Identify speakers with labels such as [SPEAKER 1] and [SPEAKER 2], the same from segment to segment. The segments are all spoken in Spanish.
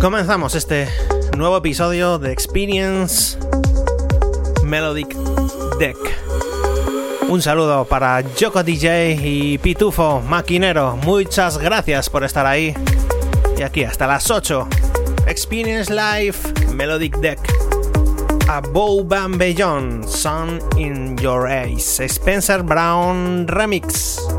[SPEAKER 1] Comenzamos este nuevo episodio de Experience Melodic Deck. Un saludo para Joko DJ y Pitufo Maquinero. Muchas gracias por estar ahí. Y aquí hasta las 8. Experience Live Melodic Deck. Above and Beyond, Sun in Your Eyes, Spencer Brown Remix.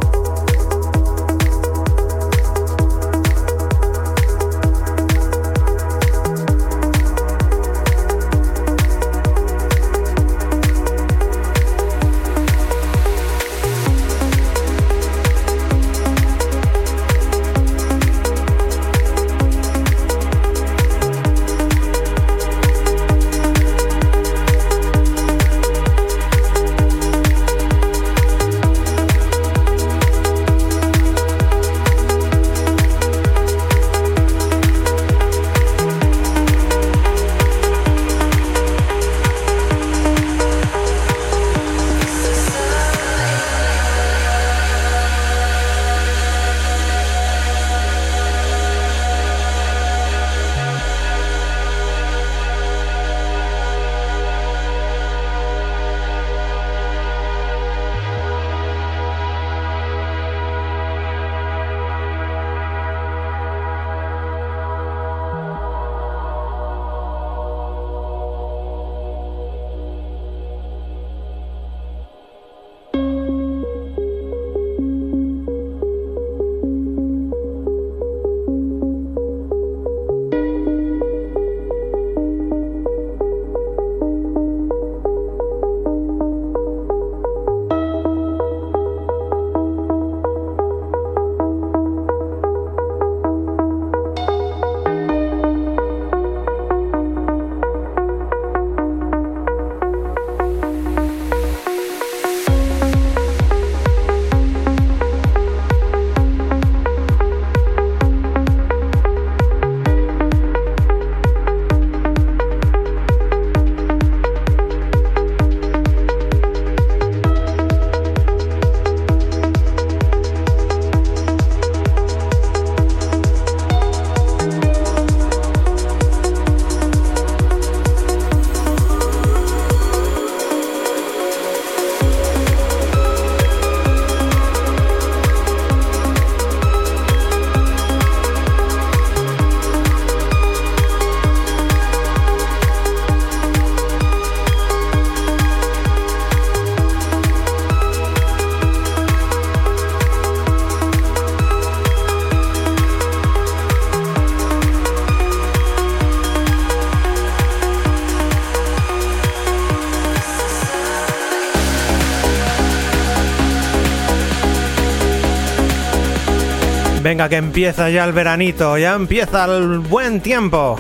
[SPEAKER 1] Venga, que empieza ya el veranito, ya empieza el buen tiempo.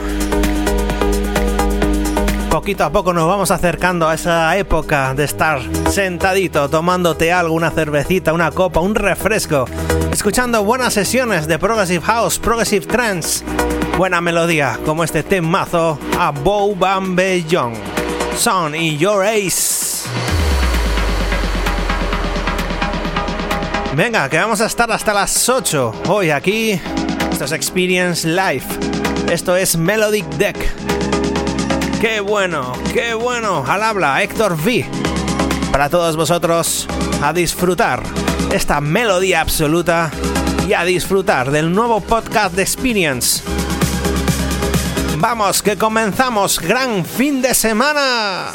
[SPEAKER 1] Poquito a poco nos vamos acercando a esa época de estar sentadito, tomándote algo, una cervecita, una copa, un refresco, escuchando buenas sesiones de Progressive House, Progressive Trance, buena melodía, como este temazo a Bow Bambe Young, Son y Your Ace. Venga, que vamos a estar hasta las 8 hoy aquí. Esto es Experience Live. Esto es Melodic Deck. Qué bueno, qué bueno. Al habla Héctor V. Para todos vosotros, a disfrutar esta melodía absoluta y a disfrutar del nuevo podcast de Experience. Vamos, que comenzamos. Gran fin de semana.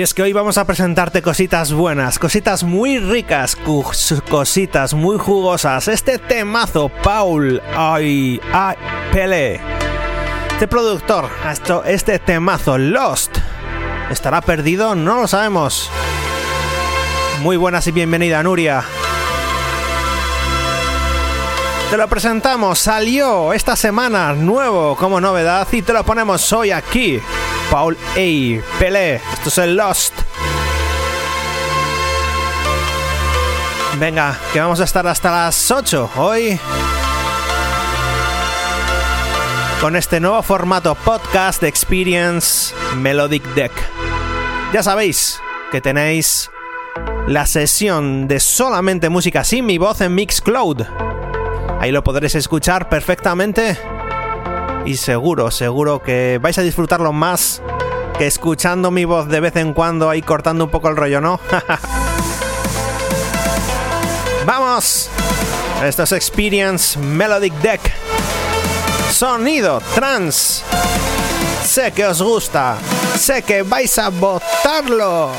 [SPEAKER 1] Y es que hoy vamos a presentarte cositas buenas, cositas muy ricas, cositas muy jugosas. Este temazo, Paul, ay, ay, Pele. Este productor, esto, este temazo, Lost, ¿estará perdido? No lo sabemos. Muy buenas y bienvenida, Nuria. Te lo presentamos, salió esta semana nuevo como novedad y te lo ponemos hoy aquí. Paul A. Pelé, esto es el Lost. Venga, que vamos a estar hasta las 8 hoy con este nuevo formato podcast de Experience Melodic Deck. Ya sabéis que tenéis la sesión de solamente música sin mi voz en Mixcloud Ahí lo podréis escuchar perfectamente. Y seguro, seguro que vais a disfrutarlo más que escuchando mi voz de vez en cuando ahí cortando un poco el rollo, ¿no? ¡Vamos! Esto es Experience Melodic Deck. Sonido trans. Sé que os gusta. Sé que vais a votarlo.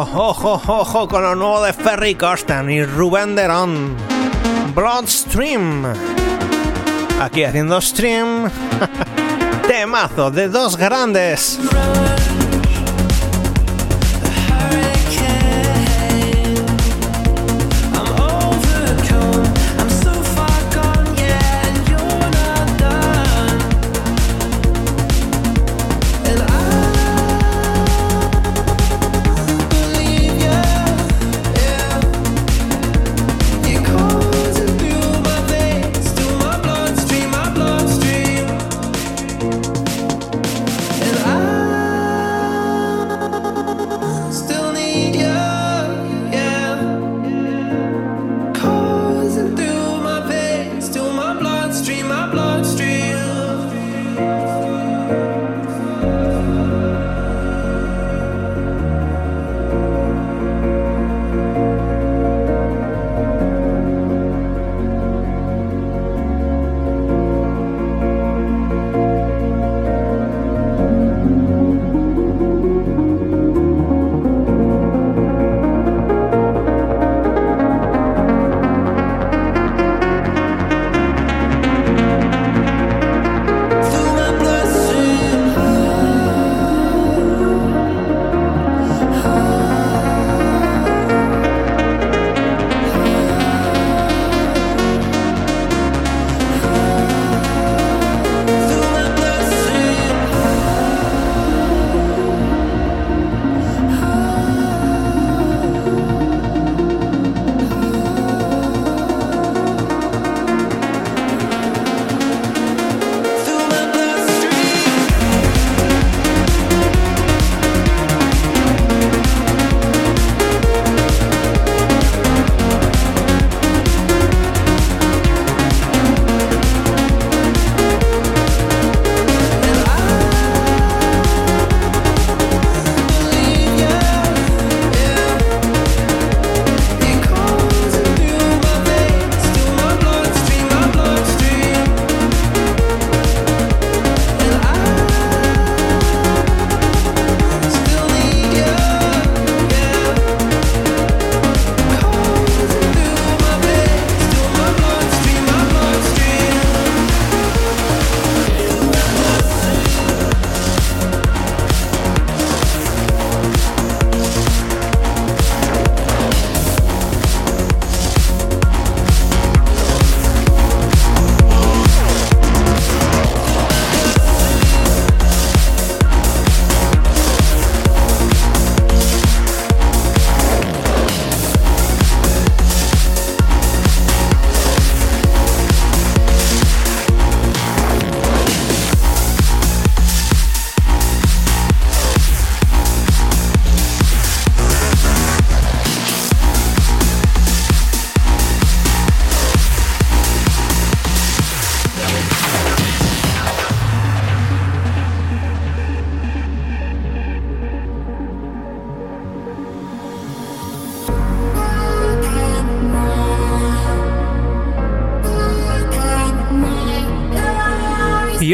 [SPEAKER 1] Ojo, ojo, con lo nuevo de Ferry Corsten y Rubén Derón. Bloodstream. Aquí haciendo stream. Temazo de dos grandes.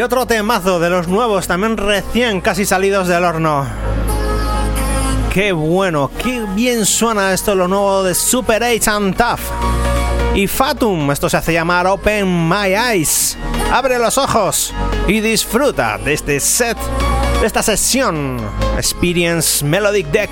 [SPEAKER 1] Y otro temazo de los nuevos, también recién casi salidos del horno. Qué bueno, qué bien suena esto lo nuevo de Super 8 and Tough. Y Fatum, esto se hace llamar Open My Eyes. Abre los ojos y disfruta de este set, de esta sesión Experience Melodic Deck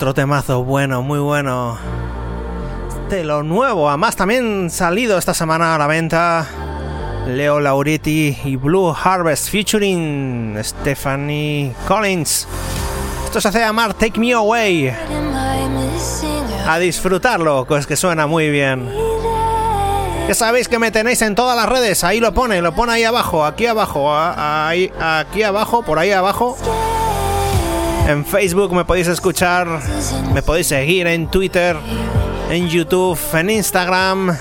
[SPEAKER 1] Otro temazo bueno, muy bueno. De lo nuevo, además también salido esta semana a la venta. Leo Lauretti y Blue Harvest featuring Stephanie Collins. Esto se hace llamar Take Me Away. A disfrutarlo, pues que suena muy bien. Ya sabéis que me tenéis en todas las redes, ahí lo pone, lo pone ahí abajo, aquí abajo, ahí, aquí abajo, por ahí abajo. En Facebook me podéis escuchar, me podéis seguir en Twitter, en YouTube, en Instagram,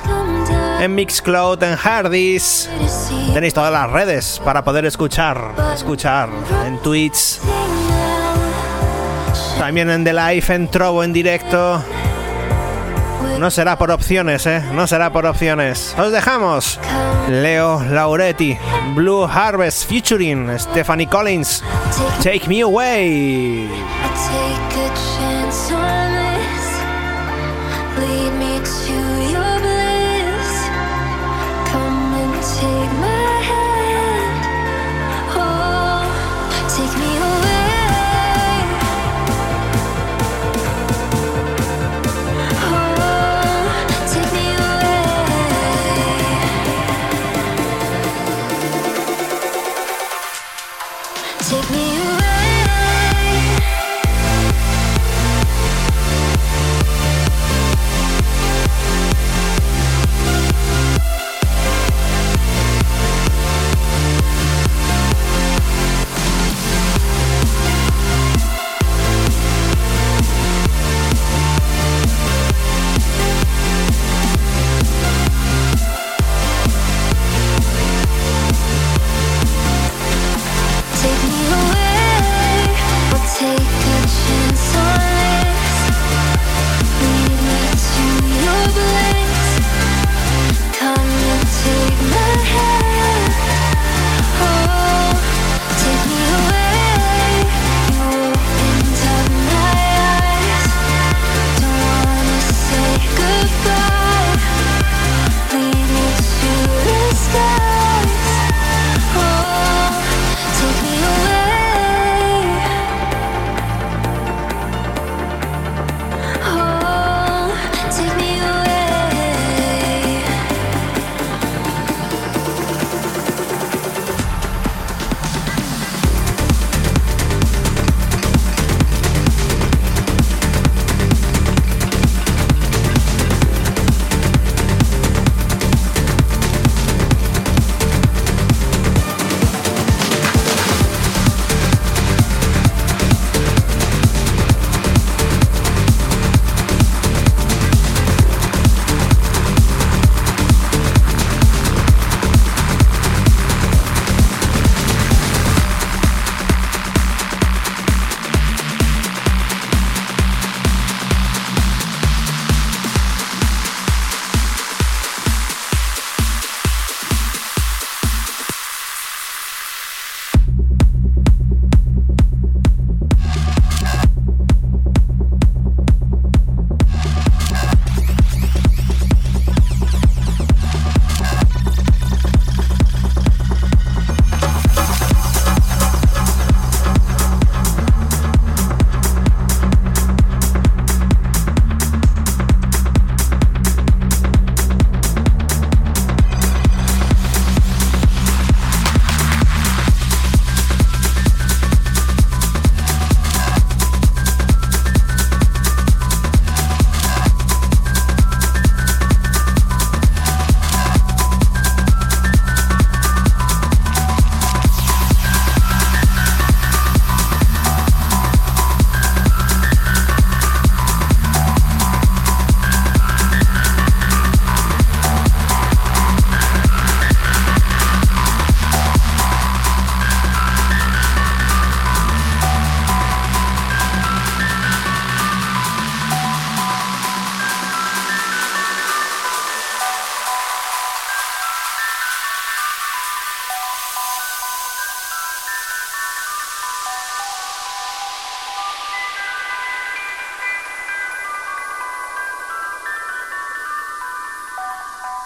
[SPEAKER 1] en Mixcloud, en Hardys. Tenéis todas las redes para poder escuchar, escuchar en Twitch. También en The Live, en Trovo en directo. No será por opciones, ¿eh? No será por opciones. Os dejamos. Leo Lauretti, Blue Harvest featuring Stephanie Collins. Take me away.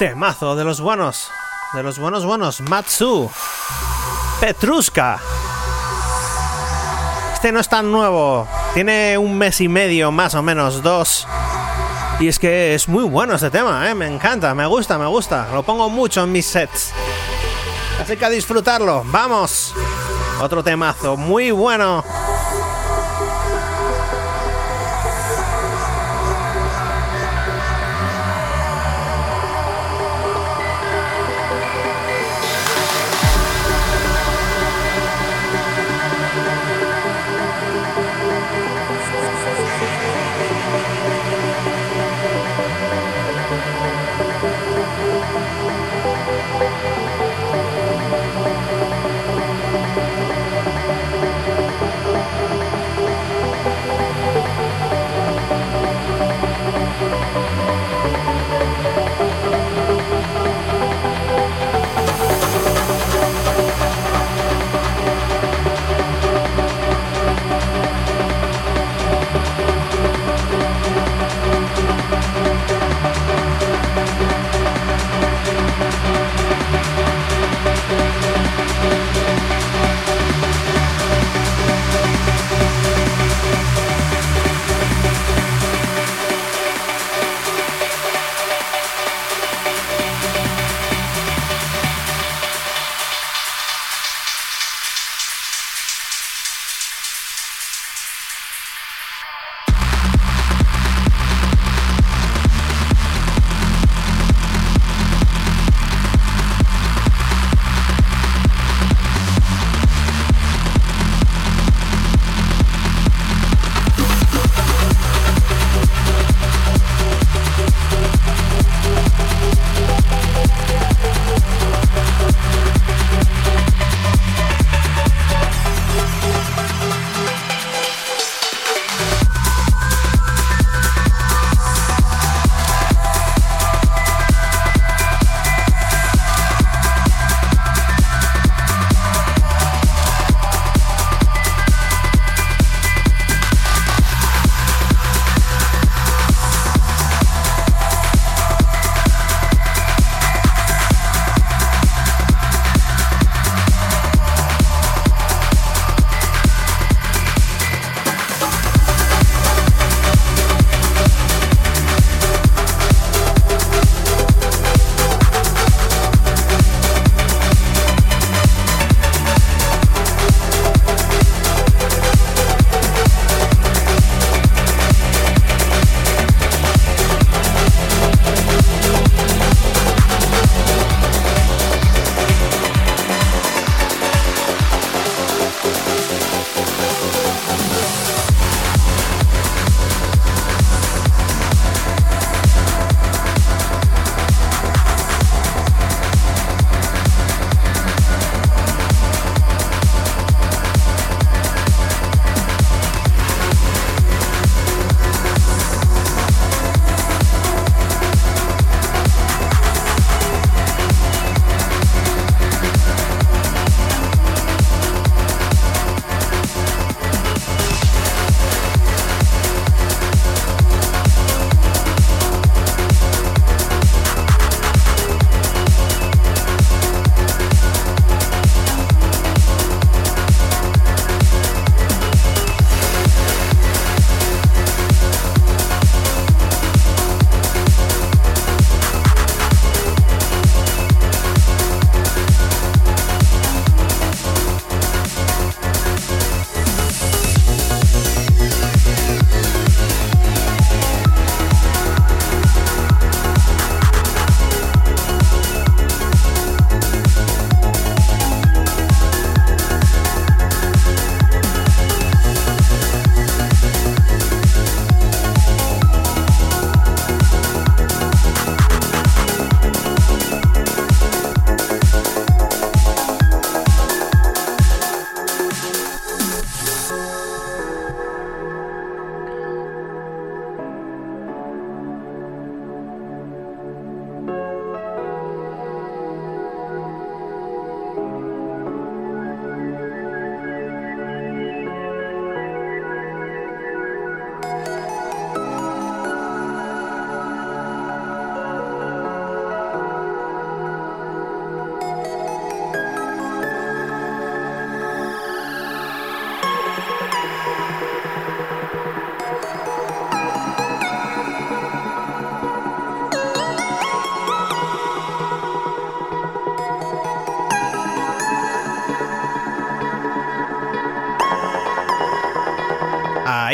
[SPEAKER 1] Temazo de los buenos. De los buenos buenos. Matsu. Petruska. Este no es tan nuevo. Tiene un mes y medio, más o menos, dos. Y es que es muy bueno este tema, ¿eh? me encanta, me gusta, me gusta. Lo pongo mucho en mis sets. Así que a disfrutarlo. Vamos. Otro temazo muy bueno.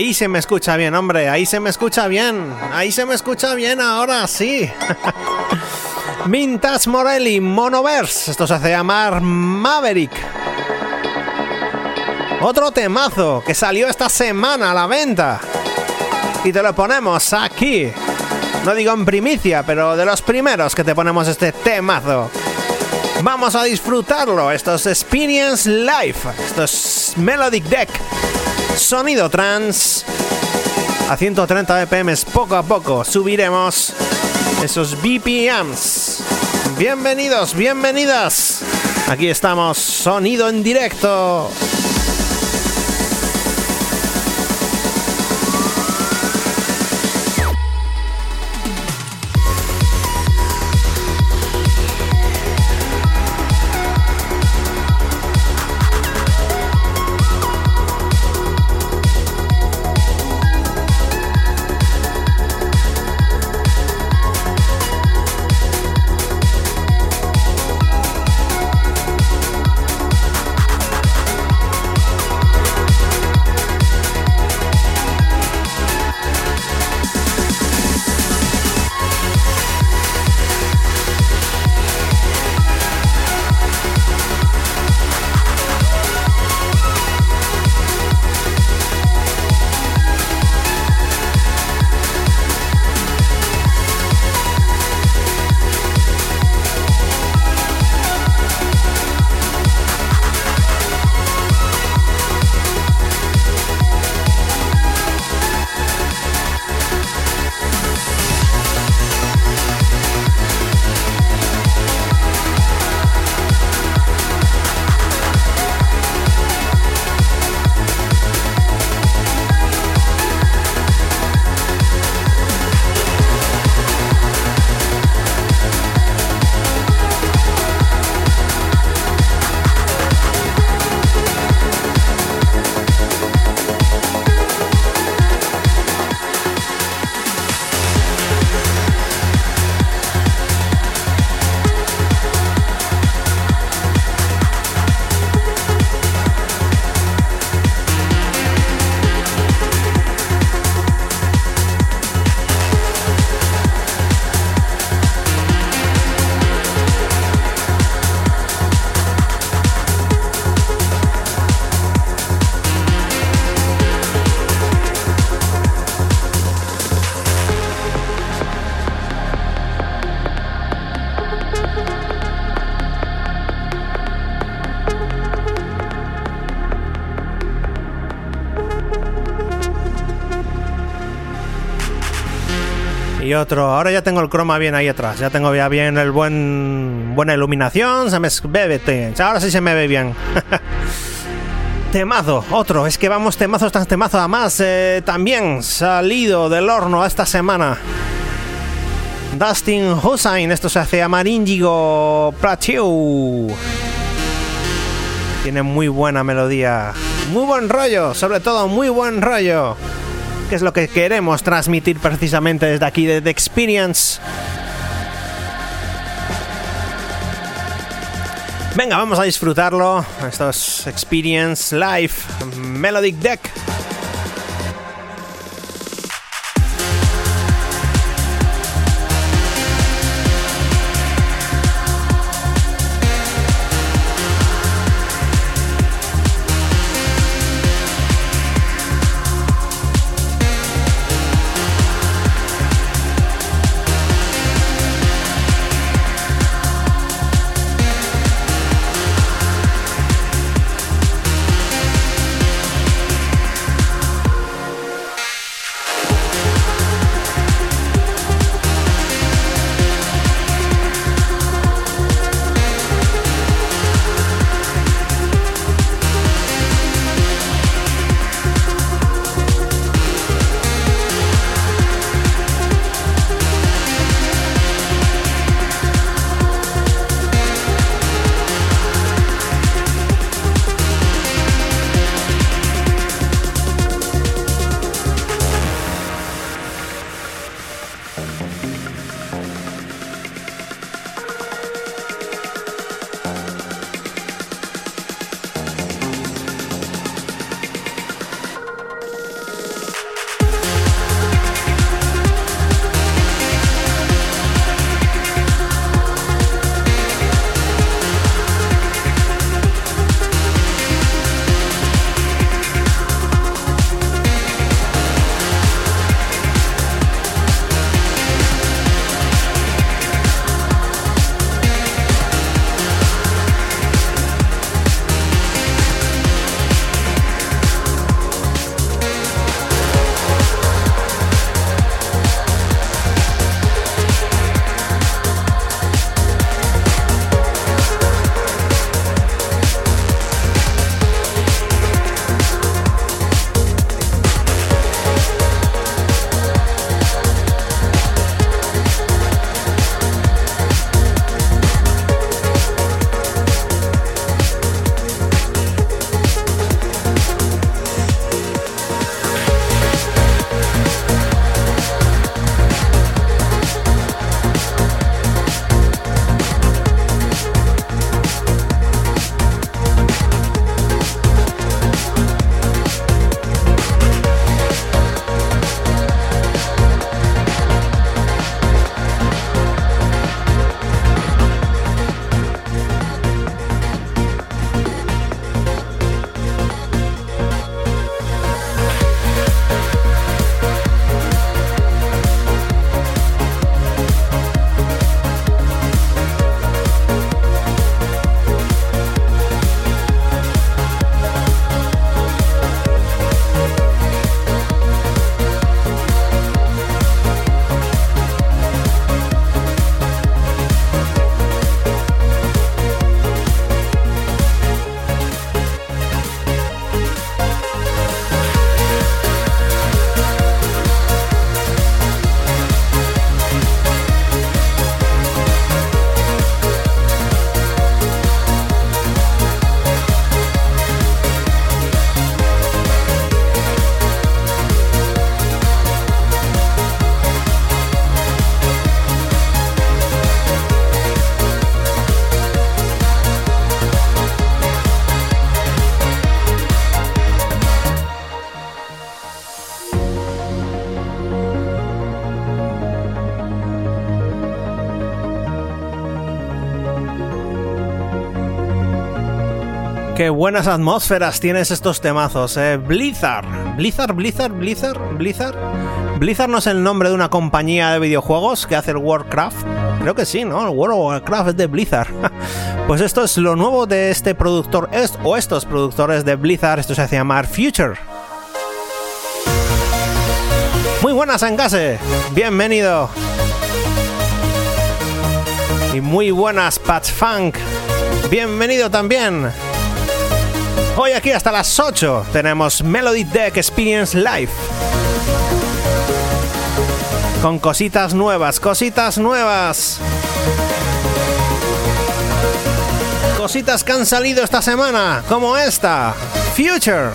[SPEAKER 1] Ahí se me escucha bien, hombre, ahí se me escucha bien. Ahí se me escucha bien ahora, sí. Mintas Morelli, Monoverse. Esto se hace llamar Maverick. Otro temazo que salió esta semana a la venta. Y te lo ponemos aquí. No digo en primicia, pero de los primeros que te ponemos este temazo. Vamos a disfrutarlo. Esto es Experience Life. Esto es Melodic Deck. Sonido trans. A 130 BPM poco a poco subiremos esos BPMs. Bienvenidos, bienvenidas. Aquí estamos, sonido en directo. Otro. Ahora ya tengo el croma bien ahí atrás. Ya tengo ya bien el buen buena iluminación. Se me ve, ahora sí se me ve bien. temazo, otro. Es que vamos temazo tras temazo. Además, eh, también salido del horno esta semana. Dustin Hussain, esto se hace llamar Indigo Plateau. Tiene muy buena melodía, muy buen rollo, sobre todo muy buen rollo que es lo que queremos transmitir precisamente desde aquí de The Experience. Venga, vamos a disfrutarlo. Esto es Experience Live Melodic Deck. Qué buenas atmósferas tienes estos temazos, eh. Blizzard. Blizzard, Blizzard, Blizzard, Blizzard. Blizzard no es el nombre de una compañía de videojuegos que hace el Warcraft. Creo que sí, ¿no? El World of Warcraft es de Blizzard. pues esto es lo nuevo de este productor, o estos productores de Blizzard. Esto se hace llamar Future. Muy buenas, Engase. Bienvenido. Y muy buenas, Patch Funk. Bienvenido también. Hoy aquí hasta las 8 tenemos Melody Deck Experience Live. Con cositas nuevas, cositas nuevas. Cositas que han salido esta semana, como esta. Future.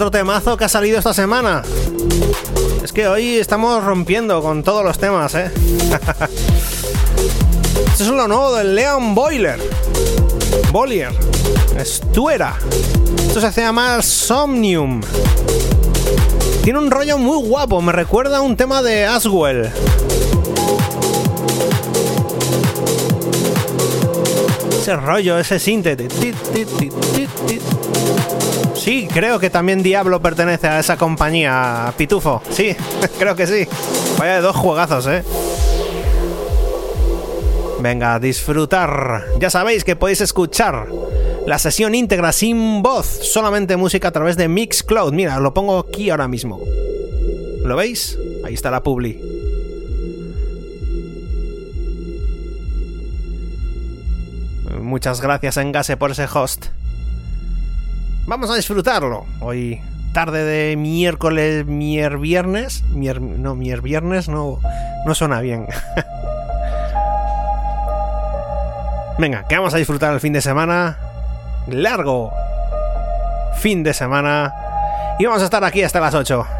[SPEAKER 1] Otro temazo que ha salido esta semana. Es que hoy estamos rompiendo con todos los temas, ¿eh? Es lo nuevo del Leon Boiler. Bollier. Estuera. Esto se hace llamar Somnium. Tiene un rollo muy guapo, me recuerda a un tema de Aswell. Ese rollo, ese síntete. Sí, creo que también Diablo pertenece a esa compañía, Pitufo. Sí, creo que sí. Vaya de dos juegazos, ¿eh? Venga, disfrutar. Ya sabéis que podéis escuchar la sesión íntegra sin voz, solamente música a través de Mixcloud. Mira, lo pongo aquí ahora mismo. ¿Lo veis? Ahí está la publi. Muchas gracias Engase por ese host. Vamos a disfrutarlo. Hoy, tarde de miércoles, mier viernes. no, mier viernes no, no suena bien. Venga, que vamos a disfrutar el fin de semana. Largo fin de semana. Y vamos a estar aquí hasta las 8.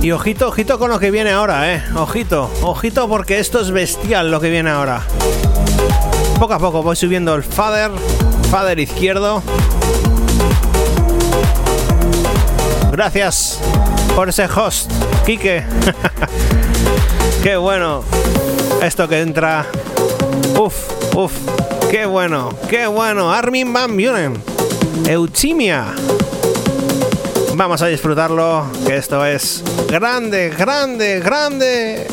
[SPEAKER 1] Y ojito, ojito con lo que viene ahora, eh. Ojito, ojito porque esto es bestial lo que viene ahora. Poco a poco voy subiendo el fader, fader izquierdo. Gracias por ese host, Kike. qué bueno. Esto que entra. Uf, uf. Qué bueno, qué bueno. Armin Van Buren. Eutimia. Vamos a disfrutarlo, que esto es grande, grande, grande.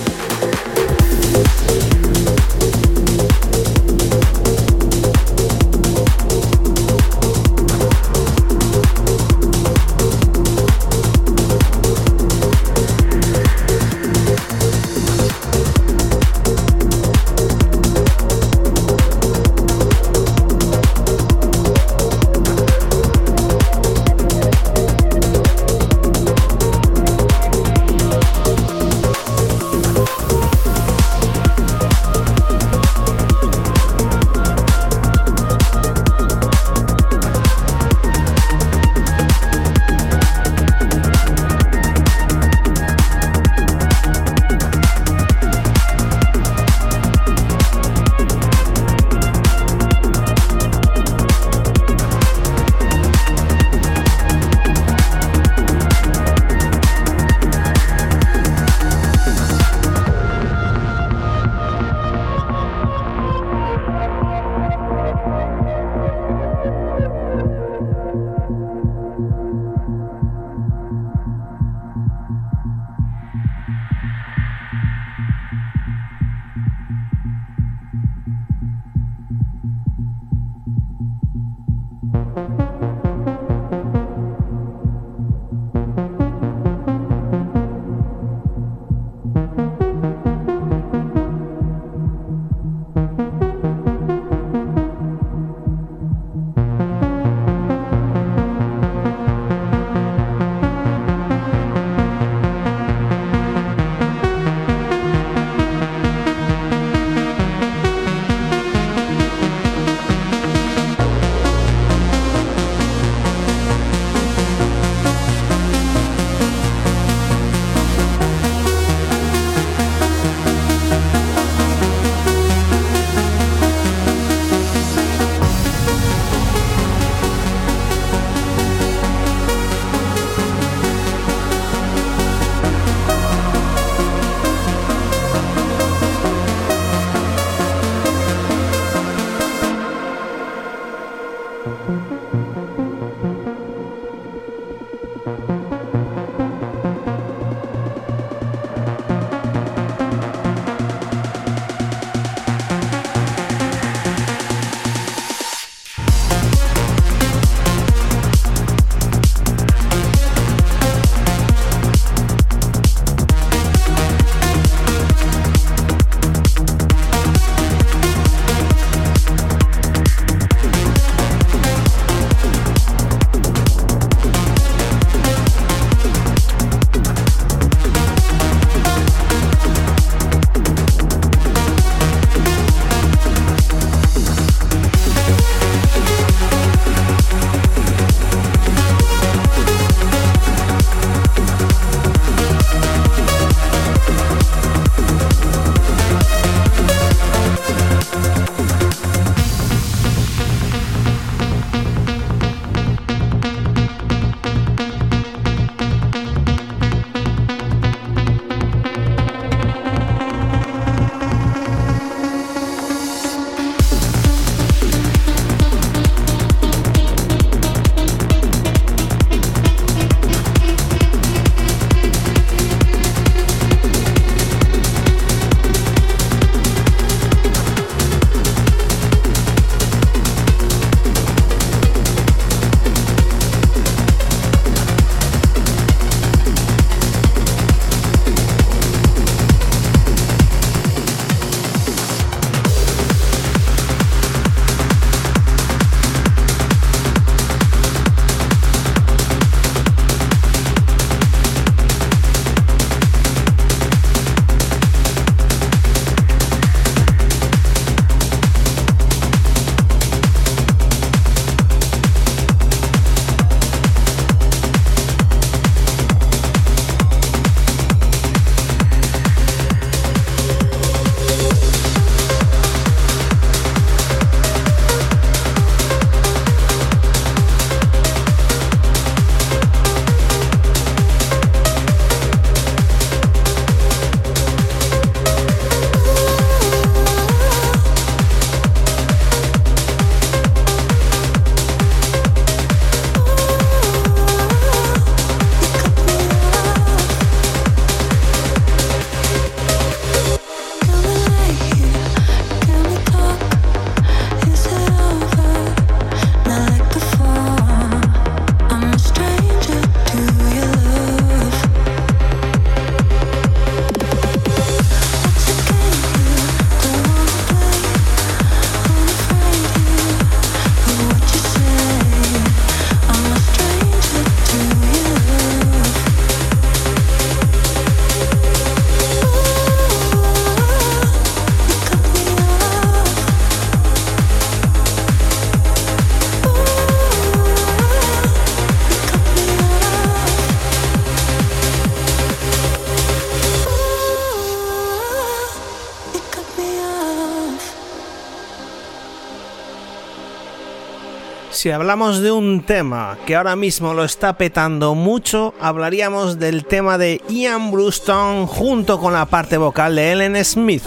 [SPEAKER 1] Si hablamos de un tema que ahora mismo lo está petando mucho, hablaríamos del tema de Ian Bluestone junto con la parte vocal de Ellen Smith,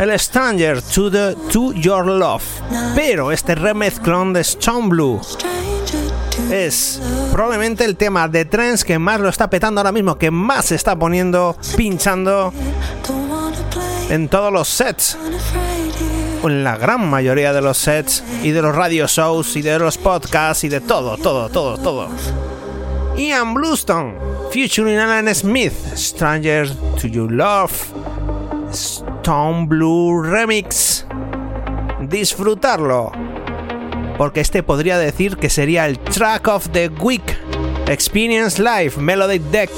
[SPEAKER 1] el Stranger to, the, to Your Love. Pero este remezclón de Stone Blue es probablemente el tema de trends que más lo está petando ahora mismo, que más se está poniendo, pinchando en todos los sets en la gran mayoría de los sets y de los radio shows y de los podcasts y de todo, todo, todo, todo. Ian Bluestone, featuring Alan Smith, Stranger to Your Love, Stone Blue Remix. Disfrutarlo, porque este podría decir que sería el track of the week. Experience Live Melody Deck.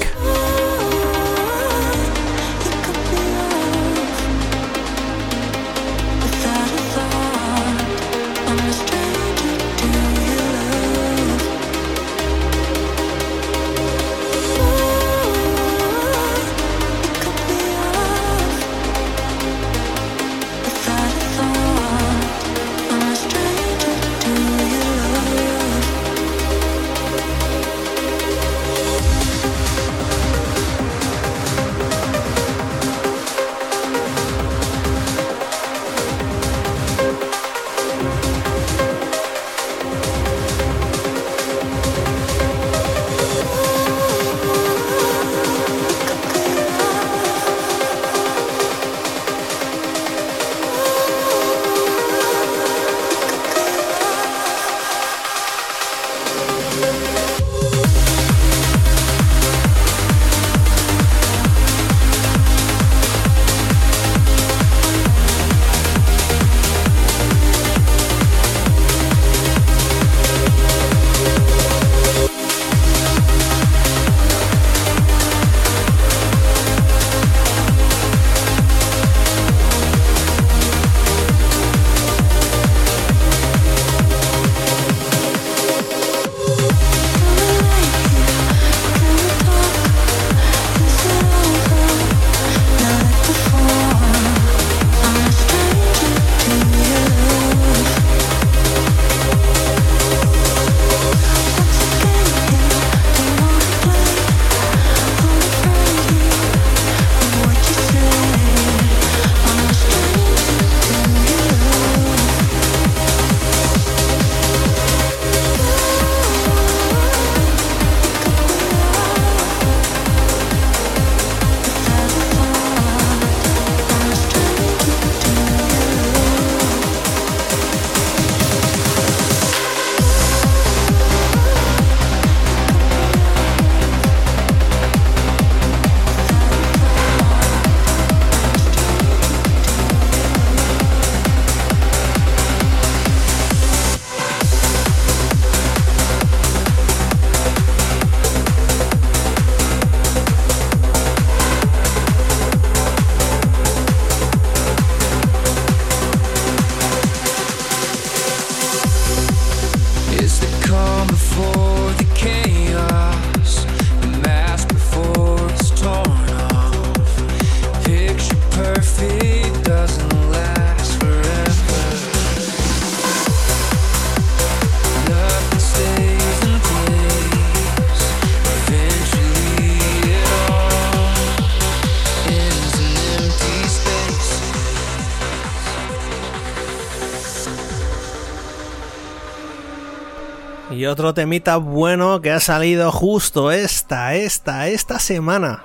[SPEAKER 1] Otro temita bueno que ha salido justo esta, esta, esta semana.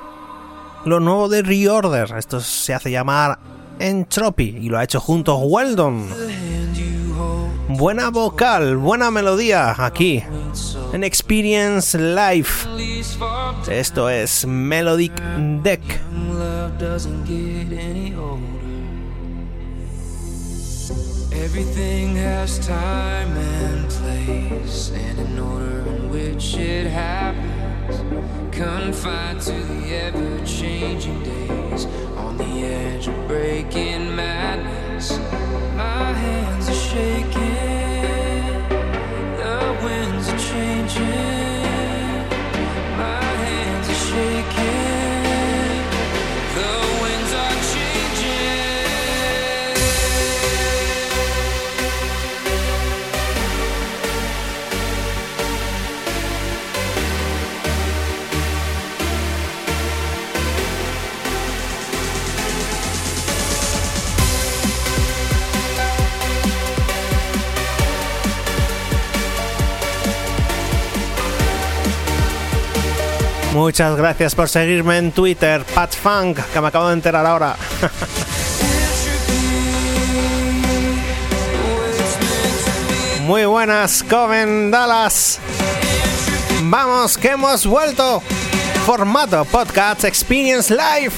[SPEAKER 1] Lo nuevo de Reorder. Esto se hace llamar Entropy y lo ha hecho junto Weldon. Buena vocal, buena melodía aquí en Experience Live. Esto es Melodic Deck. Place, and an order in which it happens. Confined to the ever changing days, on the edge of breaking madness. My hands are shaking, Muchas gracias por seguirme en Twitter, PatFunk, que me acabo de enterar ahora. Muy buenas, Coven Dallas. Vamos, que hemos vuelto. Formato Podcast Experience Live.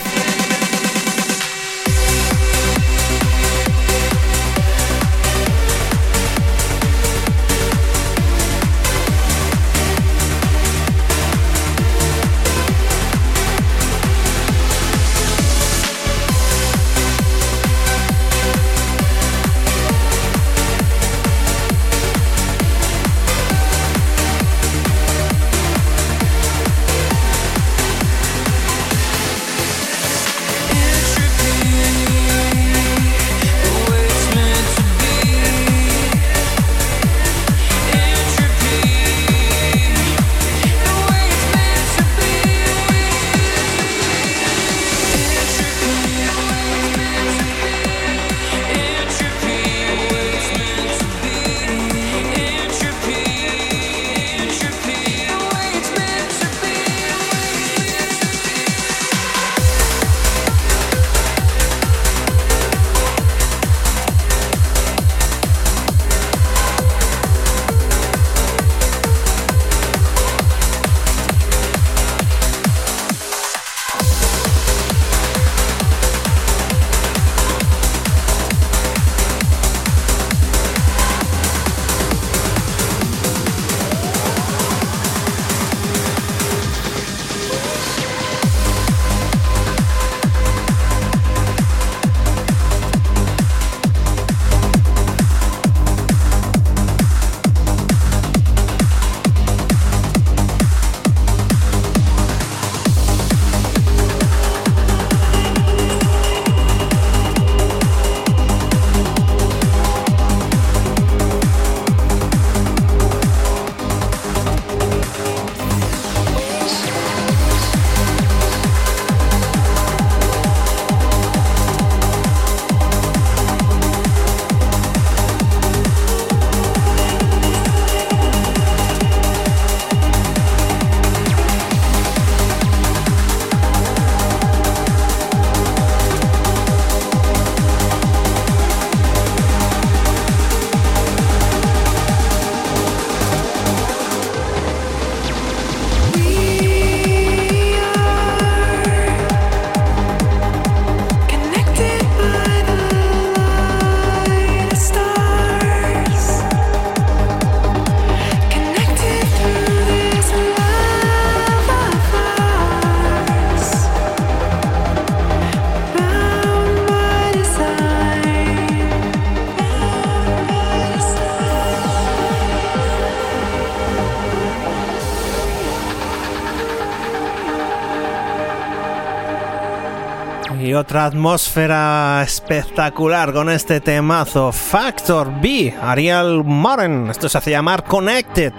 [SPEAKER 1] Otra atmósfera espectacular con este temazo. Factor B, Ariel Moren. Esto se hace llamar Connected.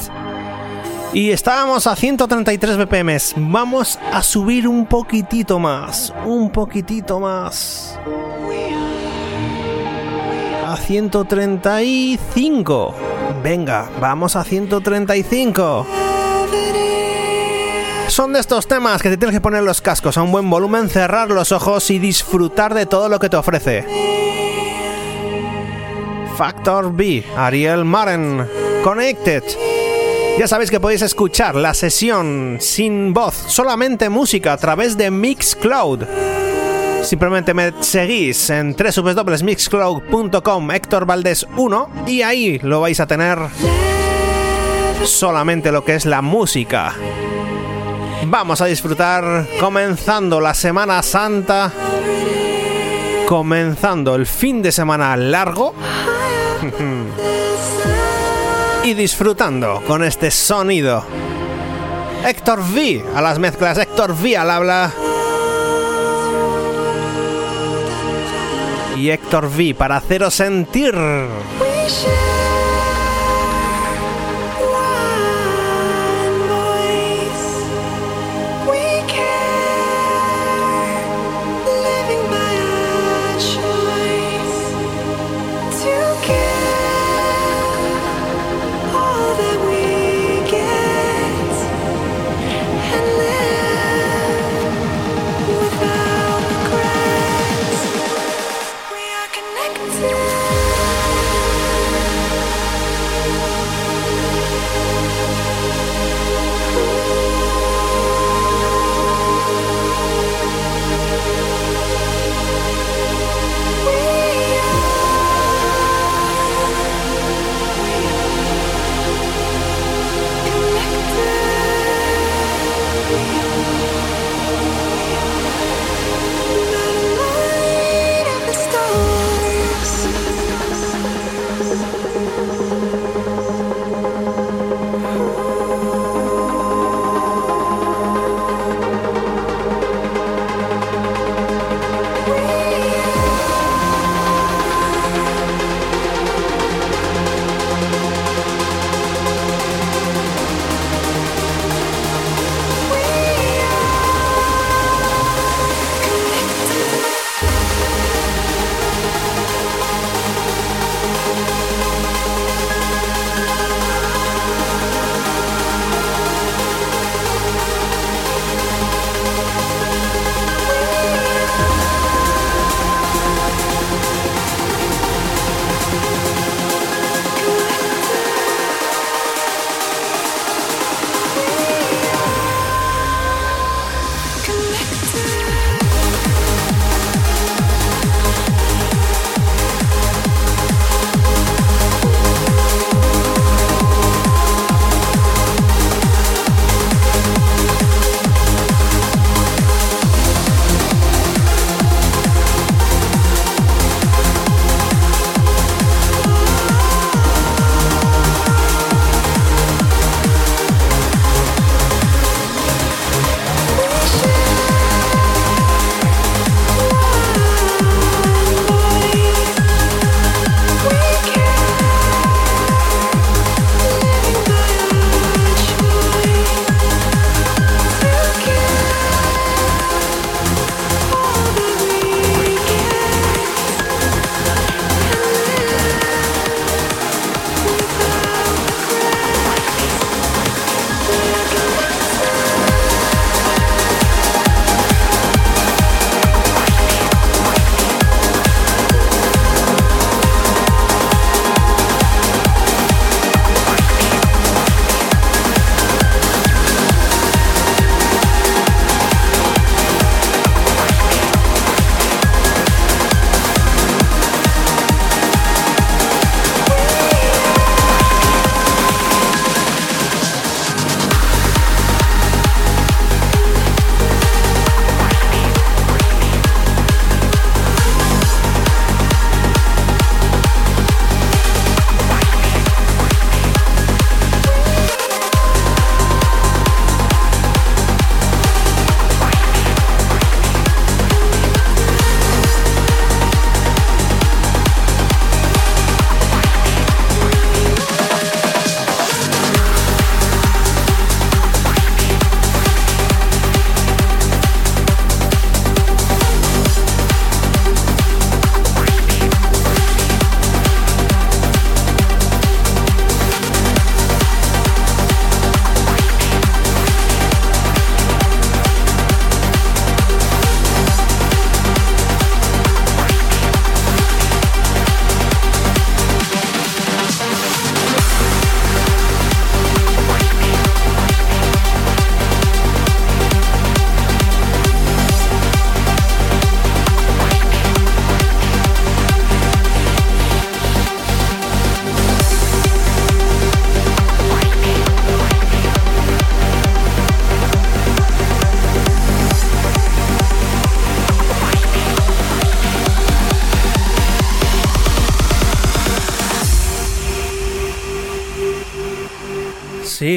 [SPEAKER 1] Y estábamos a 133 BPM. Vamos a subir un poquitito más. Un poquitito más. A 135. Venga, vamos a 135. Son de estos temas que te tienes que poner los cascos a un buen volumen, cerrar los ojos y disfrutar de todo lo que te ofrece. Factor B, Ariel Maren, Connected. Ya sabéis que podéis escuchar la sesión sin voz, solamente música a través de Mixcloud. Simplemente me seguís en www.mixcloud.com Héctor Valdés 1 y ahí lo vais a tener solamente lo que es la música. Vamos a disfrutar comenzando la Semana Santa, comenzando el fin de semana largo y disfrutando con este sonido. Héctor V a las mezclas, Héctor V al habla. Y Héctor V para haceros sentir.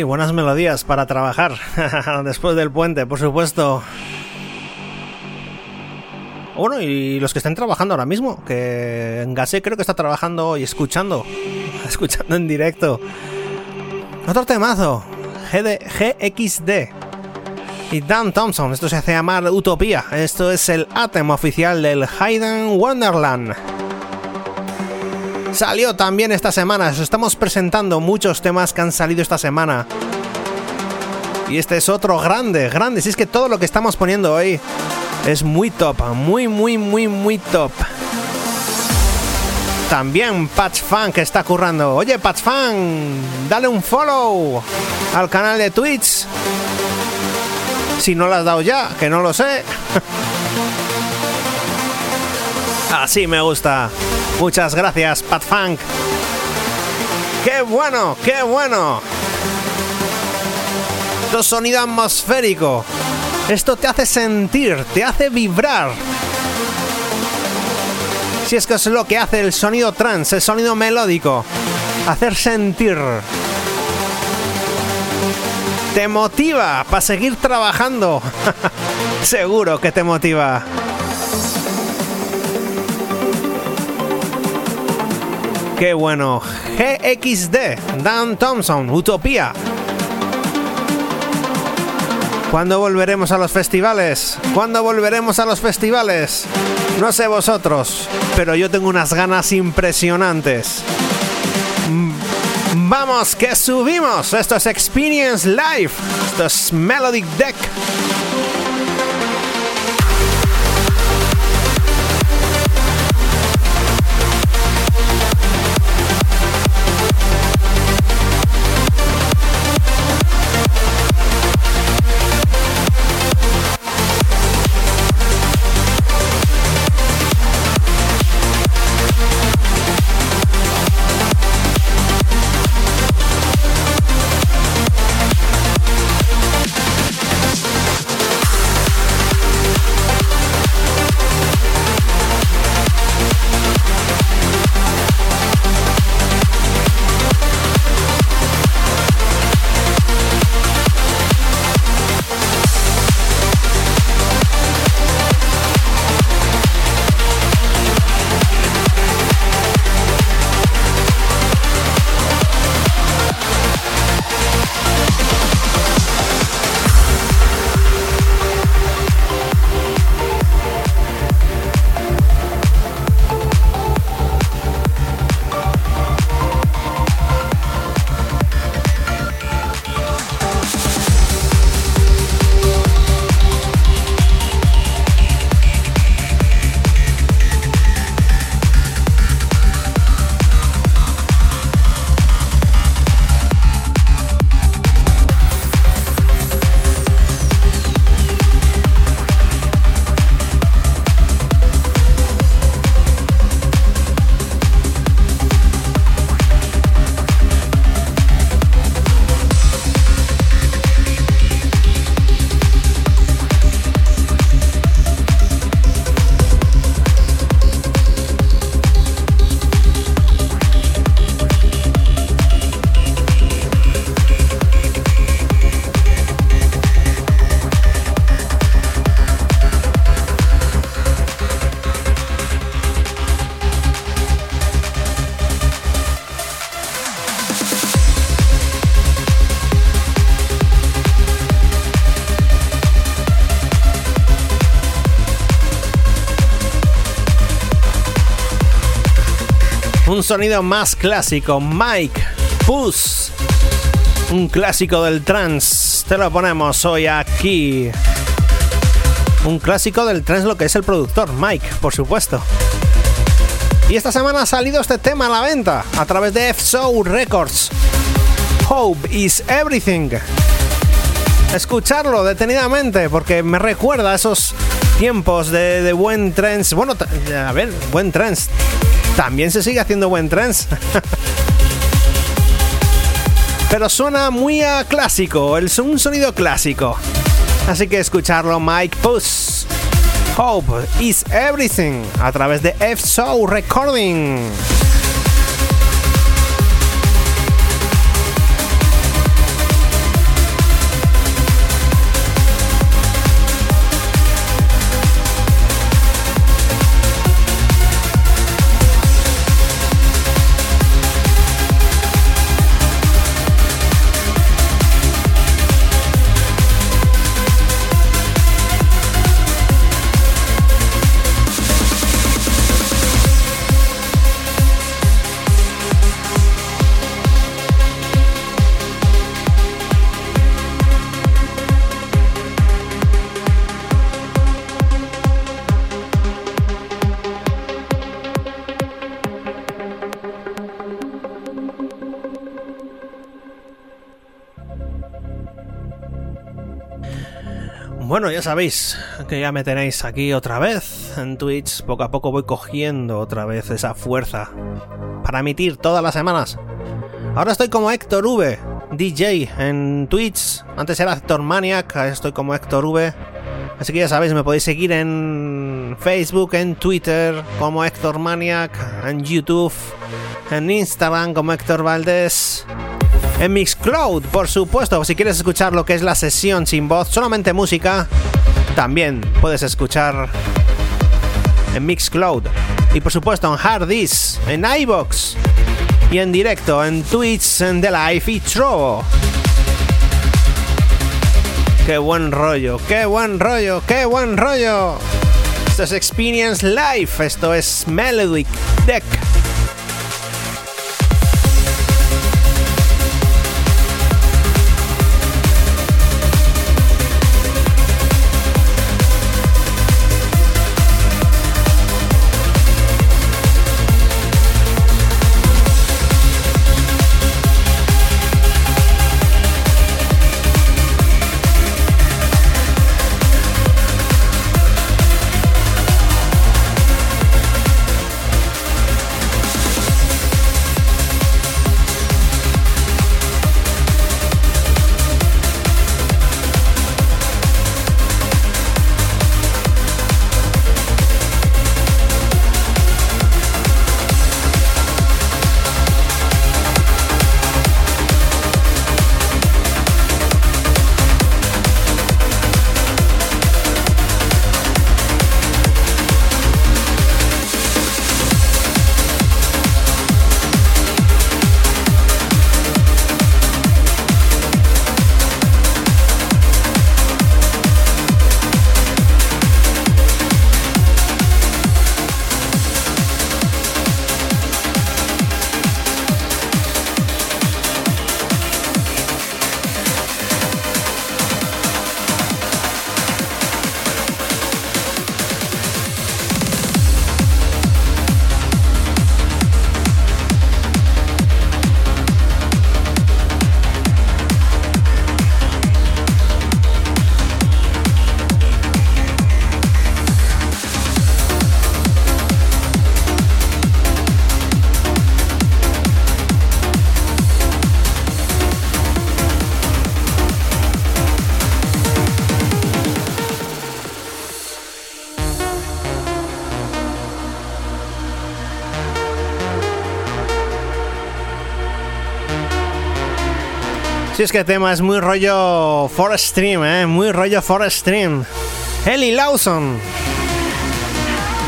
[SPEAKER 1] Sí, buenas melodías para trabajar después del puente, por supuesto. Bueno, y los que estén trabajando ahora mismo, que en Gase creo que está trabajando y escuchando, escuchando en directo. Otro temazo, GXD. Y Dan Thompson, esto se hace llamar Utopía. Esto es el Atem oficial del Hayden Wonderland. Salió también esta semana, os estamos presentando muchos temas que han salido esta semana. Y este es otro grande, grande. Si es que todo lo que estamos poniendo hoy es muy top, muy, muy, muy, muy top. También Patch Fan que está currando. Oye, Patch Fan, dale un follow al canal de Twitch. Si no lo has dado ya, que no lo sé. Así me gusta. Muchas gracias, Pat Funk. ¡Qué bueno! ¡Qué bueno! Esto sonido atmosférico. Esto te hace sentir, te hace vibrar. Si es que es lo que hace el sonido trans, el sonido melódico. Hacer sentir. Te motiva para seguir trabajando. Seguro que te motiva. Qué bueno. GXD, Dan Thompson, Utopía. ¿Cuándo volveremos a los festivales? ¿Cuándo volveremos a los festivales? No sé vosotros, pero yo tengo unas ganas impresionantes. Mm, vamos, que subimos. Esto es Experience Live. Esto es Melodic Deck. Sonido más clásico, Mike Puss, un clásico del trance. Te lo ponemos hoy aquí. Un clásico del trance, lo que es el productor, Mike, por supuesto. Y esta semana ha salido este tema a la venta a través de F-Soul Records. Hope is everything. Escucharlo detenidamente porque me recuerda a esos tiempos de, de buen trance. Bueno, a ver, buen trance también se sigue haciendo buen trance. Pero suena muy a clásico, es un sonido clásico. Así que escucharlo Mike Puss. Hope is everything a través de F-Soul Recording. Bueno, ya sabéis que ya me tenéis aquí otra vez en Twitch. Poco a poco voy cogiendo otra vez esa fuerza para emitir todas las semanas. Ahora estoy como Héctor V, DJ en Twitch. Antes era Héctor Maniac, ahora estoy como Héctor V. Así que ya sabéis, me podéis seguir en Facebook, en Twitter como Héctor Maniac, en YouTube, en Instagram como Héctor Valdés en Mixcloud, por supuesto. Si quieres escuchar lo que es la sesión sin voz, solamente música, también puedes escuchar en Mixcloud. Y por supuesto en Hardis, en iBox y en directo en Twitch, en The Life y Trovo. Qué buen rollo, qué buen rollo, qué buen rollo. Esto es Experience Live, esto es Melodic Deck. Es que tema es muy rollo Forest Stream, ¿eh? Muy rollo Forest Stream. Ellie Lawson.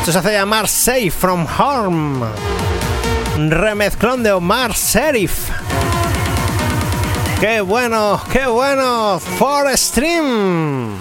[SPEAKER 1] Se hace llamar Safe from Harm. Remezclón de Omar Serif. ¡Qué bueno! ¡Qué bueno! Forest Stream.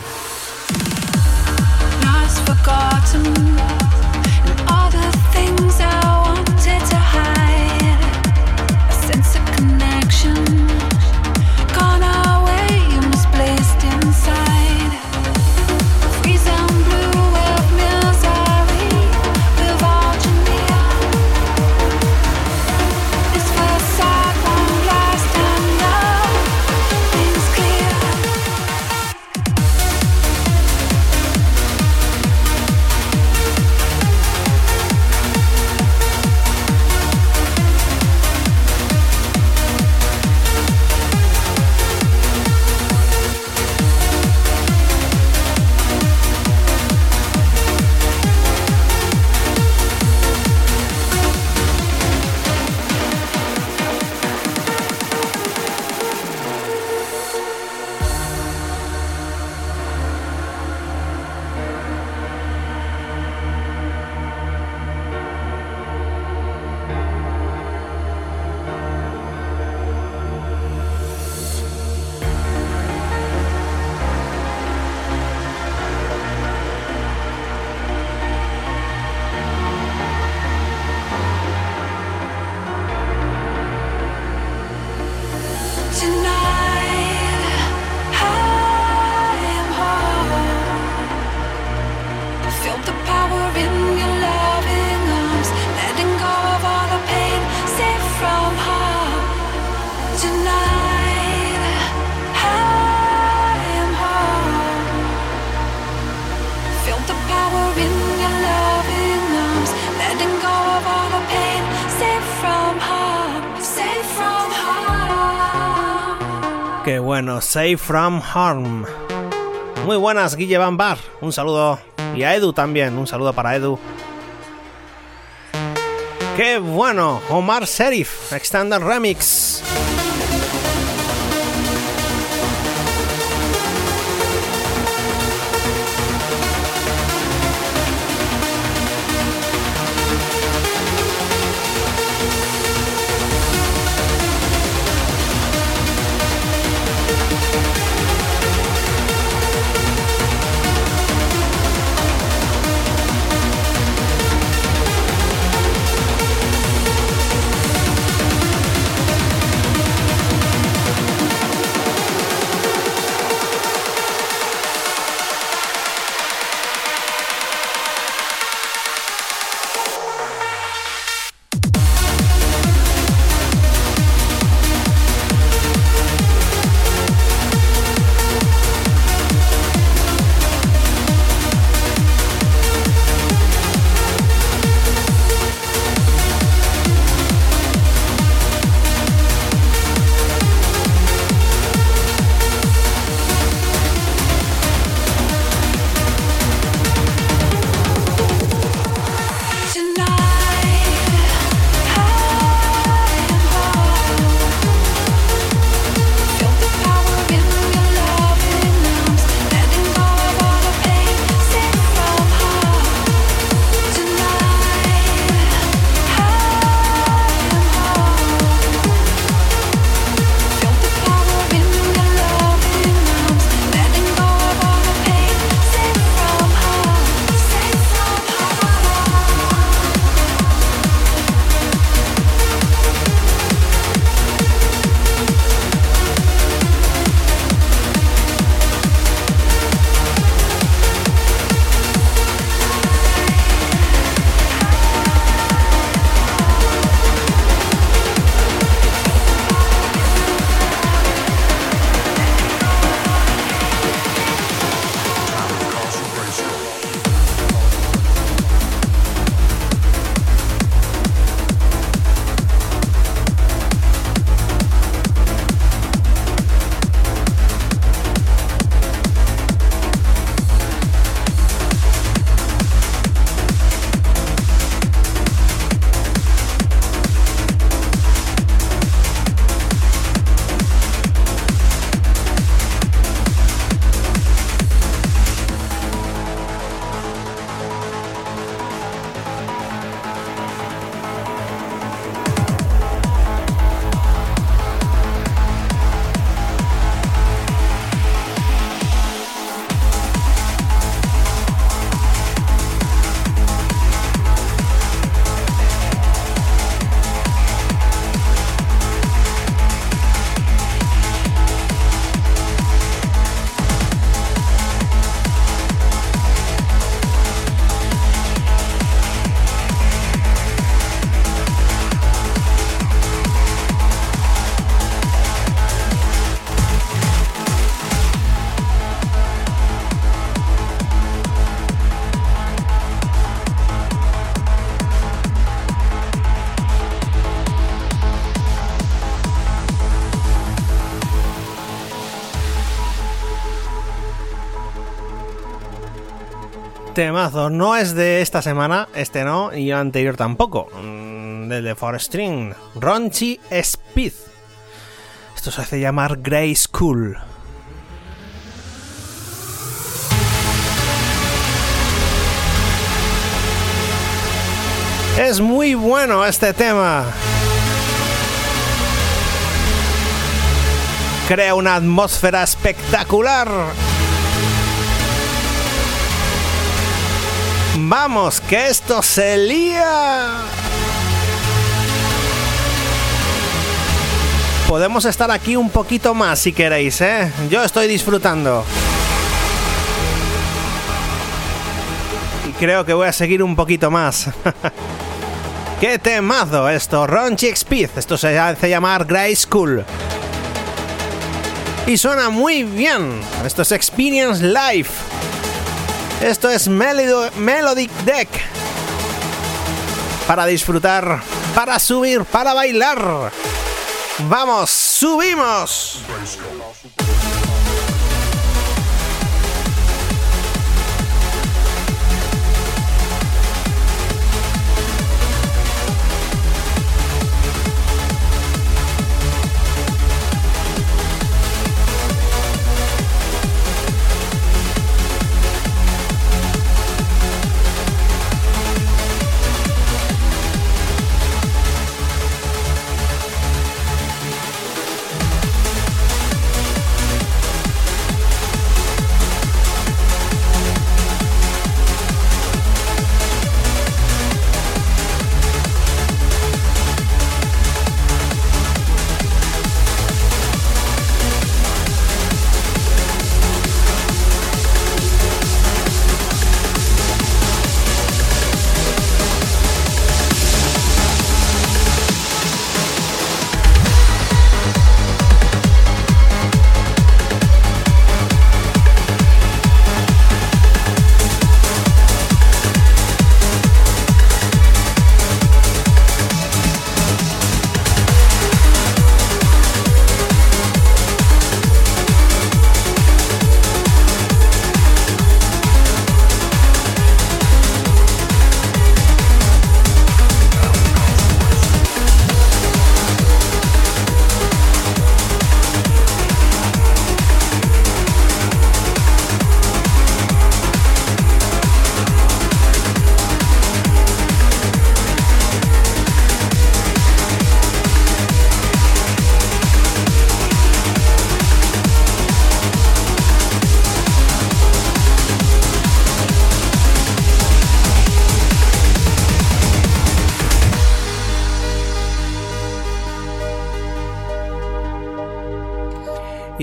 [SPEAKER 1] Safe from Harm. Muy buenas, Guille Van Bar. Un saludo. Y a Edu también. Un saludo para Edu. Qué bueno, Omar Serif, Extended Remix. Temazo, no es de esta semana, este no, y el anterior tampoco. Mm, del de Forestring, Ronchi Speed. Esto se hace llamar Grey School. Es muy bueno este tema. Crea una atmósfera espectacular. Vamos, que esto se lía. Podemos estar aquí un poquito más si queréis, ¿eh? Yo estoy disfrutando. Y creo que voy a seguir un poquito más. ¡Qué temazo esto! Ronchi Speed. Esto se hace llamar Grey School. Y suena muy bien. Esto es Experience Live. Esto es Melodic Deck. Para disfrutar, para subir, para bailar. ¡Vamos! ¡Subimos!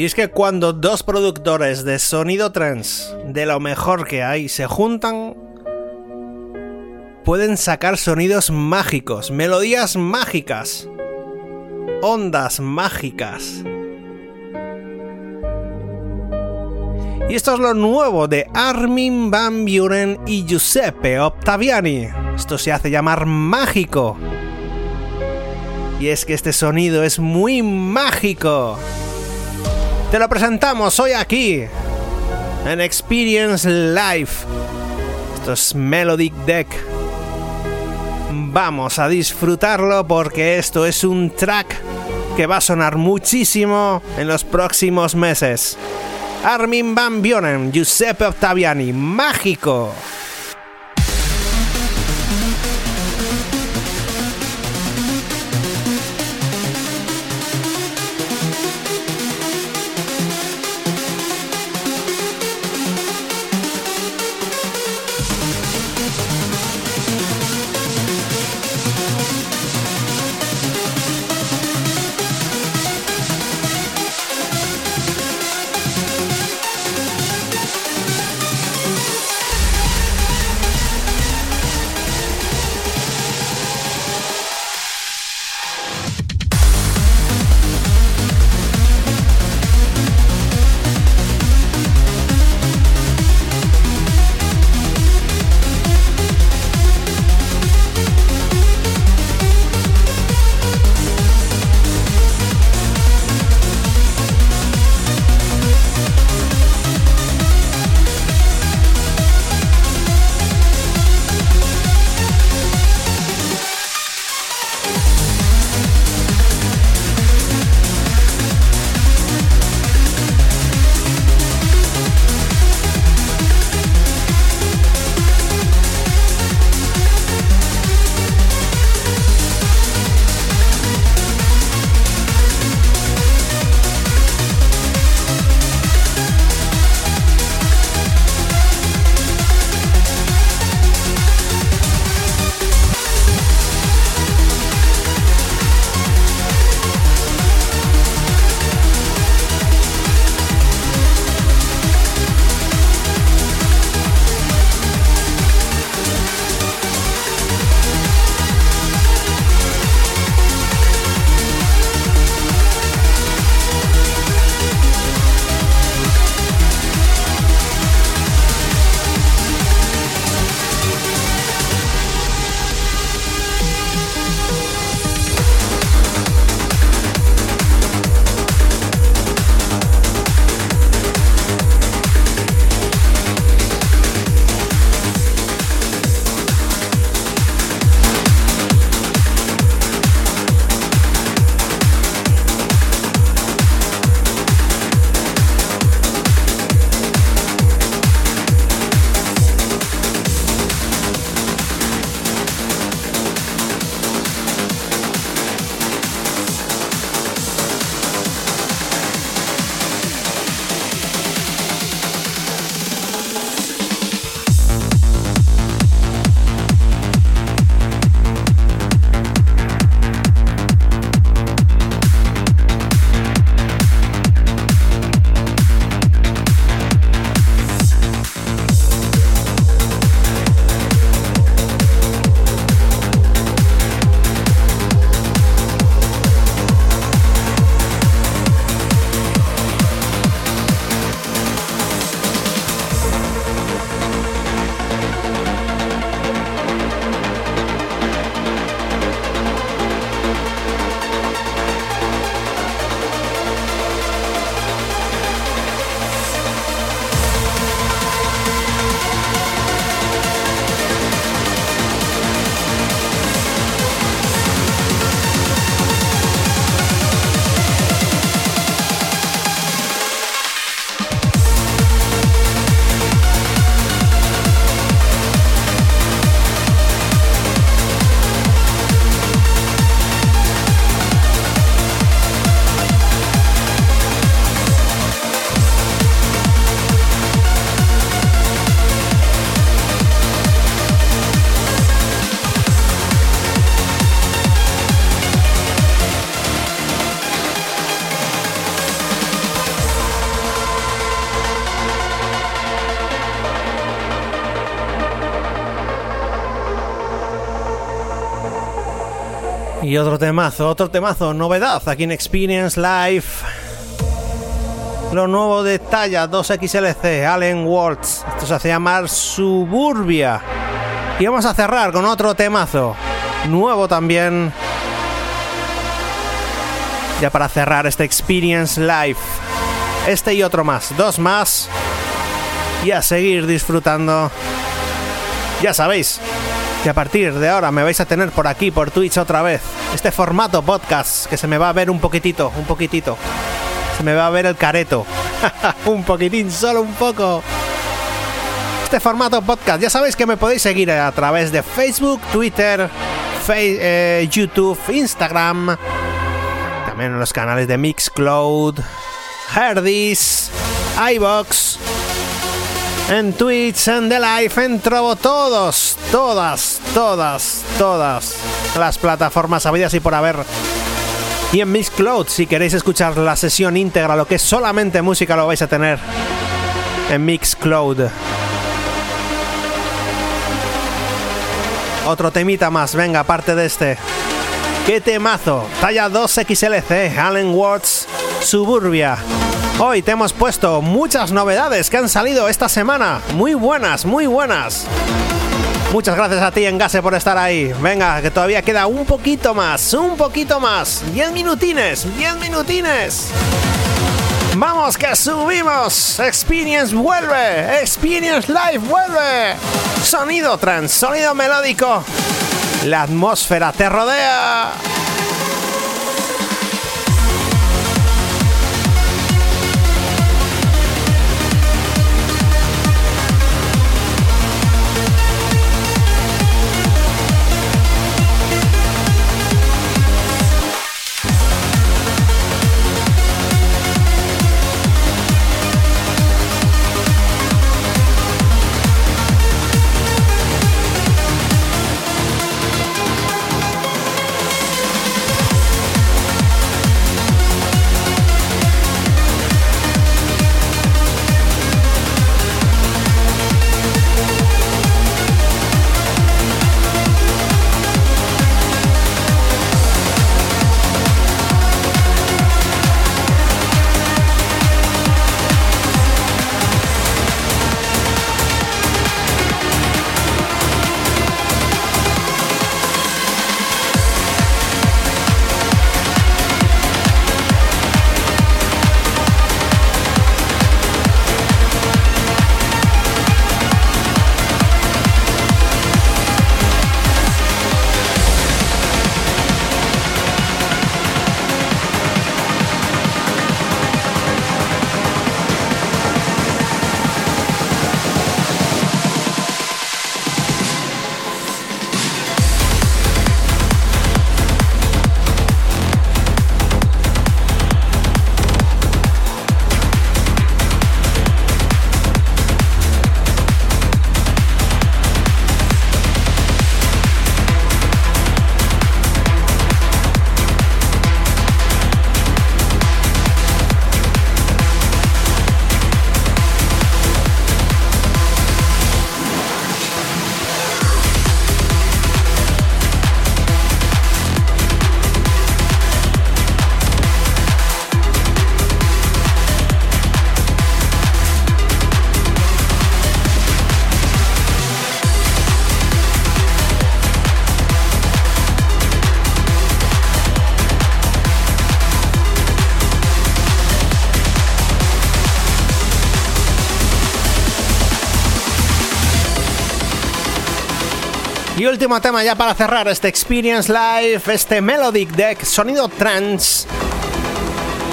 [SPEAKER 1] Y es que cuando dos productores de sonido trance de lo mejor que hay se juntan, pueden sacar sonidos mágicos, melodías mágicas, ondas mágicas. Y esto es lo nuevo de Armin Van Buren y Giuseppe Ottaviani. Esto se hace llamar mágico. Y es que este sonido es muy mágico. Te lo presentamos hoy aquí en Experience Live. Esto es Melodic Deck. Vamos a disfrutarlo porque esto es un track que va a sonar muchísimo en los próximos meses. Armin Van Buren, Giuseppe Ottaviani, mágico. Y otro temazo, otro temazo, novedad aquí en Experience Live. Lo nuevo de talla 2XLC, Allen Waltz. Esto se hace llamar Suburbia. Y vamos a cerrar con otro temazo. Nuevo también. Ya para cerrar este Experience Live. Este y otro más. Dos más. Y a seguir disfrutando. Ya sabéis que a partir de ahora me vais a tener por aquí, por Twitch otra vez. Este formato podcast que se me va a ver un poquitito, un poquitito me va a ver el careto. un poquitín, solo un poco. Este formato podcast, ya sabéis que me podéis seguir a través de Facebook, Twitter, eh, YouTube, Instagram. También en los canales de Mixcloud, Herdis, iBox, en Twitch, en The Life, en Trovo, todos, todas, todas, todas las plataformas habidas y por haber y en Mixcloud, si queréis escuchar la sesión íntegra, lo que es solamente música, lo vais a tener en Mixcloud. Otro temita más, venga, aparte de este. ¡Qué temazo! Talla 2XLC, Allen Watts, Suburbia. Hoy te hemos puesto muchas novedades que han salido esta semana. Muy buenas, muy buenas. Muchas gracias a ti, Engase, por estar ahí. Venga, que todavía queda un poquito más, un poquito más. 10 minutines, 10 minutines. Vamos, que subimos. Experience vuelve. Experience Live vuelve. Sonido trans, sonido melódico. La atmósfera te rodea. Y último tema ya para cerrar este Experience Live, este Melodic Deck, sonido trance.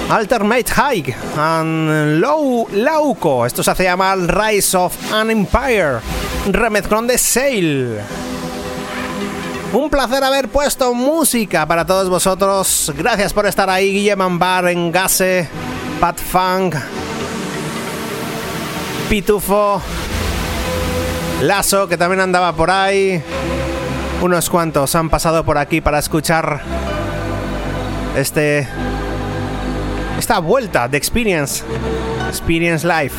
[SPEAKER 1] Alternate High and Low Lauco. Esto se hace llamar Rise of an Empire. Remezclón de Sail. Un placer haber puesto música para todos vosotros. Gracias por estar ahí, Guillermo Ambar, Engase, Pat Funk, Pitufo, Lazo, que también andaba por ahí. Unos cuantos han pasado por aquí para escuchar este esta vuelta de Experience Experience Live.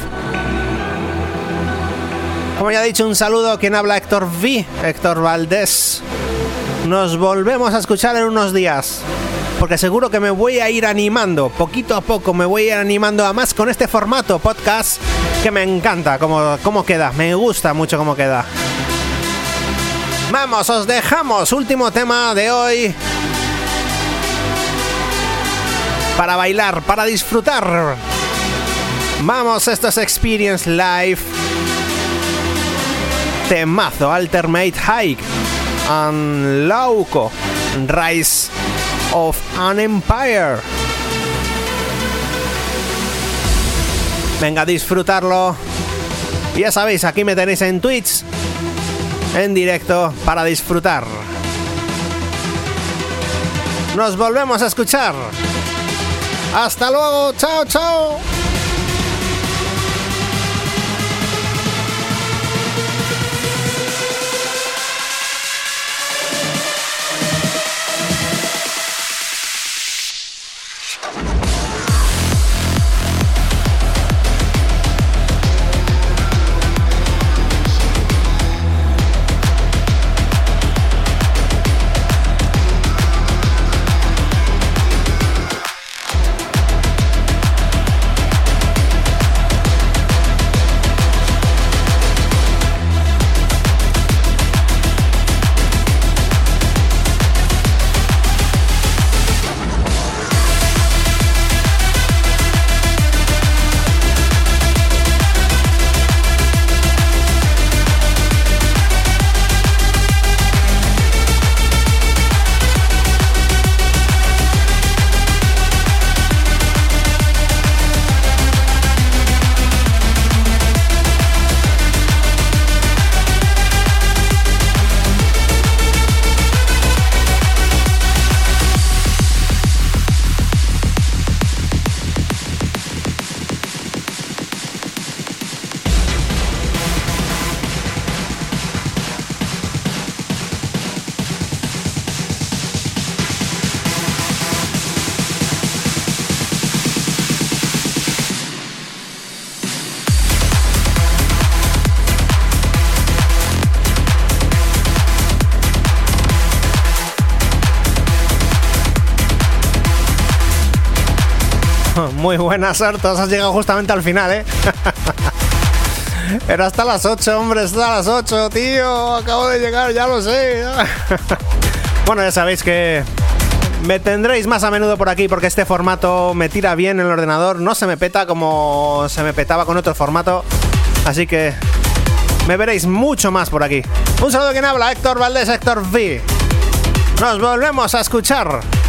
[SPEAKER 1] Como ya he dicho, un saludo a quien habla Héctor V, Héctor Valdés. Nos volvemos a escuchar en unos días. Porque seguro que me voy a ir animando, poquito a poco me voy a ir animando a más con este formato podcast que me encanta cómo queda, me gusta mucho cómo queda. Vamos, os dejamos, último tema de hoy. Para bailar, para disfrutar. Vamos, esto es Experience Live. Temazo, Alternate Hike. And Lauco. Rise of an Empire. Venga a disfrutarlo. Ya sabéis, aquí me tenéis en Twitch, en directo, para disfrutar. Nos volvemos a escuchar. Hasta luego, chao, chao. Buenas, Artos. Has llegado justamente al final, ¿eh? Era hasta las 8, hombre, hasta las 8, tío. Acabo de llegar, ya lo sé. bueno, ya sabéis que me tendréis más a menudo por aquí porque este formato me tira bien en el ordenador. No se me peta como se me petaba con otro formato. Así que me veréis mucho más por aquí. Un saludo quien habla, Héctor Valdés, Héctor V. Nos volvemos a escuchar.